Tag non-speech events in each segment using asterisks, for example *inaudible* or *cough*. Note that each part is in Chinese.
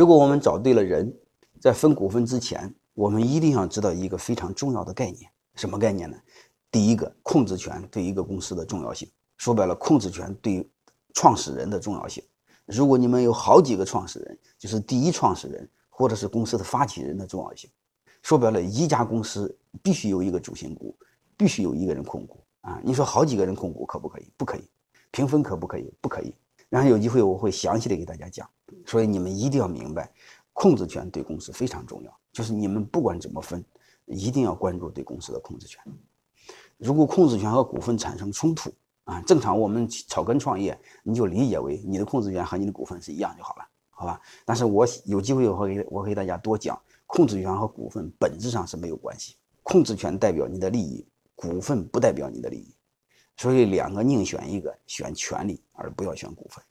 如果我们找对了人，在分股份之前，我们一定要知道一个非常重要的概念，什么概念呢？第一个，控制权对一个公司的重要性。说白了，控制权对创始人的重要性。如果你们有好几个创始人，就是第一创始人或者是公司的发起人的重要性。说白了，一家公司必须有一个主心骨，必须有一个人控股啊！你说好几个人控股可不可以？不可以。平分可不可以？不可以。然后有机会我会详细的给大家讲。所以你们一定要明白，控制权对公司非常重要。就是你们不管怎么分，一定要关注对公司的控制权。如果控制权和股份产生冲突啊，正常我们草根创业，你就理解为你的控制权和你的股份是一样就好了，好吧？但是我有机会我会给我给大家多讲，控制权和股份本质上是没有关系，控制权代表你的利益，股份不代表你的利益，所以两个宁选一个，选权利而不要选股份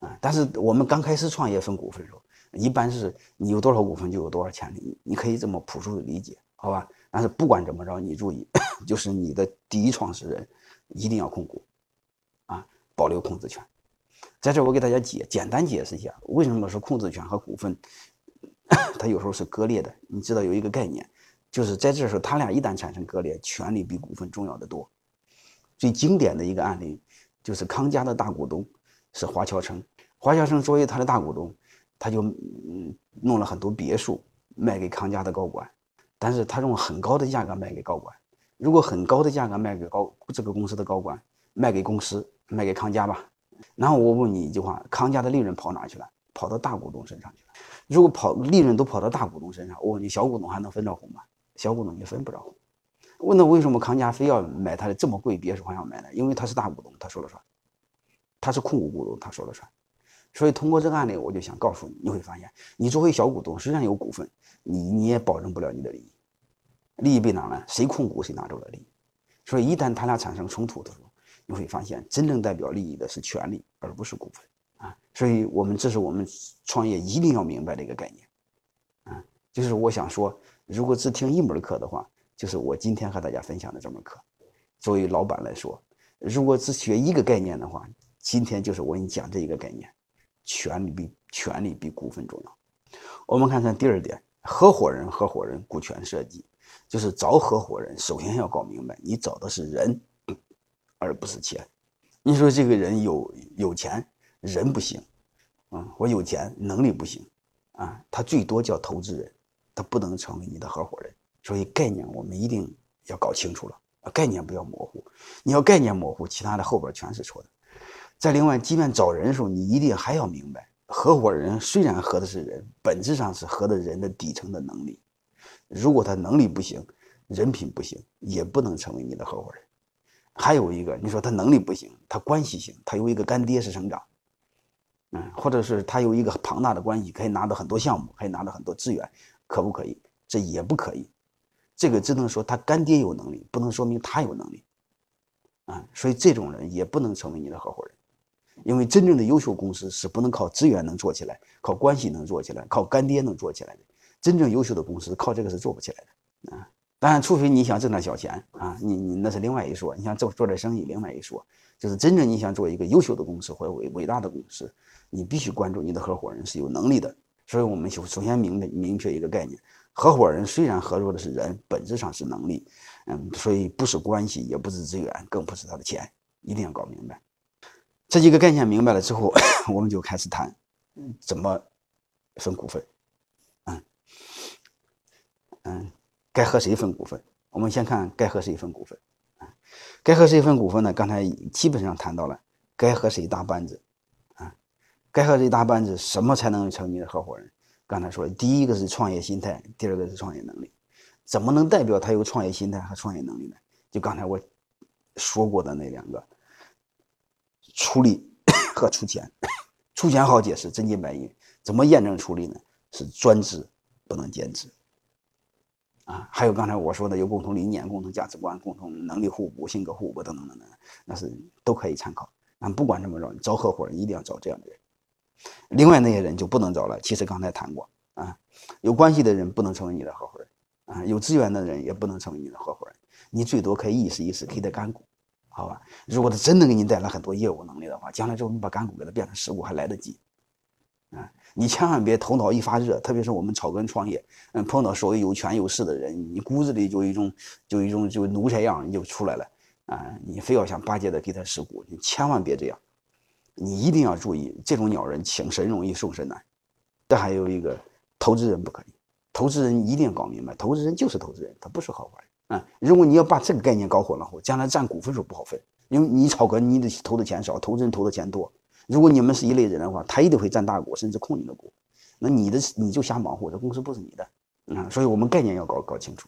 啊。但是我们刚开始创业分股份的时候。一般是你有多少股份就有多少钱，你你可以这么朴素的理解，好吧？但是不管怎么着，你注意，*coughs* 就是你的第一创始人一定要控股，啊，保留控制权。在这我给大家解简单解释一下，为什么说控制权和股份 *coughs* 它有时候是割裂的？你知道有一个概念，就是在这时候，他俩一旦产生割裂，权利比股份重要的多。最经典的一个案例就是康佳的大股东是华侨城，华侨城作为他的大股东。他就嗯弄了很多别墅卖给康佳的高管，但是他用很高的价格卖给高管。如果很高的价格卖给高这个公司的高管，卖给公司，卖给康佳吧。然后我问你一句话：康佳的利润跑哪去了？跑到大股东身上去了。如果跑利润都跑到大股东身上，我问你，小股东还能分着红吗？小股东也分不着红。问他为什么康佳非要买他的这么贵别墅还要买呢？因为他是大股东，他说了算。他是控股股东，他说了算。所以通过这个案例，我就想告诉你，你会发现，你作为小股东，虽然有股份，你你也保证不了你的利益。利益被哪了？谁控股谁拿走了利益。所以一旦他俩产生冲突的时候，你会发现，真正代表利益的是权利，而不是股份啊。所以我们这是我们创业一定要明白的一个概念啊。就是我想说，如果只听一门课的话，就是我今天和大家分享的这门课。作为老板来说，如果只学一个概念的话，今天就是我给你讲这一个概念。权利比权利比股份重要。我们看看第二点，合伙人合伙人股权设计，就是找合伙人，首先要搞明白，你找的是人，而不是钱。你说这个人有有钱，人不行，啊，我有钱，能力不行，啊，他最多叫投资人，他不能成为你的合伙人。所以概念我们一定要搞清楚了，概念不要模糊。你要概念模糊，其他的后边全是错的。再另外，即便找人的时候，你一定还要明白，合伙人虽然合的是人，本质上是合的人的底层的能力。如果他能力不行，人品不行，也不能成为你的合伙人。还有一个，你说他能力不行，他关系行，他有一个干爹是省长，嗯，或者是他有一个庞大的关系，可以拿到很多项目，可以拿到很多资源，可不可以？这也不可以。这个只能说他干爹有能力，不能说明他有能力。啊，所以这种人也不能成为你的合伙人。因为真正的优秀公司是不能靠资源能做起来，靠关系能做起来，靠干爹能做起来的。真正优秀的公司靠这个是做不起来的啊！当然，除非你想挣点小钱啊，你你那是另外一说。你想做做点生意，另外一说。就是真正你想做一个优秀的公司或者伟伟大的公司，你必须关注你的合伙人是有能力的。所以我们就首先明明确一个概念：合伙人虽然合作的是人，本质上是能力，嗯，所以不是关系，也不是资源，更不是他的钱，一定要搞明白。这几个概念明白了之后，*coughs* 我们就开始谈怎么分股份。嗯嗯，该和谁分股份？我们先看该和谁分股份。啊，该和谁分股份呢？刚才基本上谈到了该和谁搭班子。啊，该和谁搭班子？什么才能成你的合伙人？刚才说了，第一个是创业心态，第二个是创业能力。怎么能代表他有创业心态和创业能力呢？就刚才我说过的那两个。出力 *coughs* 和出钱，出钱好解释，真金白银。怎么验证出力呢？是专职，不能兼职。啊，还有刚才我说的有共同理念、共同价值观、共同能力互补、性格互补等等等等，那是都可以参考。啊，不管怎么着，找合伙人一定要找这样的人。另外那些人就不能找了。其实刚才谈过啊，有关系的人不能成为你的合伙人，啊，有资源的人也不能成为你的合伙人。你最多可以意思意思，给他干股。好吧，如果他真能给你带来很多业务能力的话，将来之后你把干股给他变成实股还来得及，啊，你千万别头脑一发热，特别是我们草根创业，嗯，碰到所谓有权有势的人，你骨子里就一种就一种就奴才样，你就出来了啊！你非要想巴结的给他实股，你千万别这样。你一定要注意，这种鸟人请神容易送神难。这还有一个，投资人不可以，投资人一定要搞明白，投资人就是投资人，他不是合伙人啊！如果你要把这个概念搞混了后，将来占股份时候不好分，因为你炒股，你得投的钱少，投资人投的钱多。如果你们是一类人的话，他一定会占大股，甚至控你的股，那你的你就瞎忙活，这公司不是你的，啊，所以我们概念要搞搞清楚。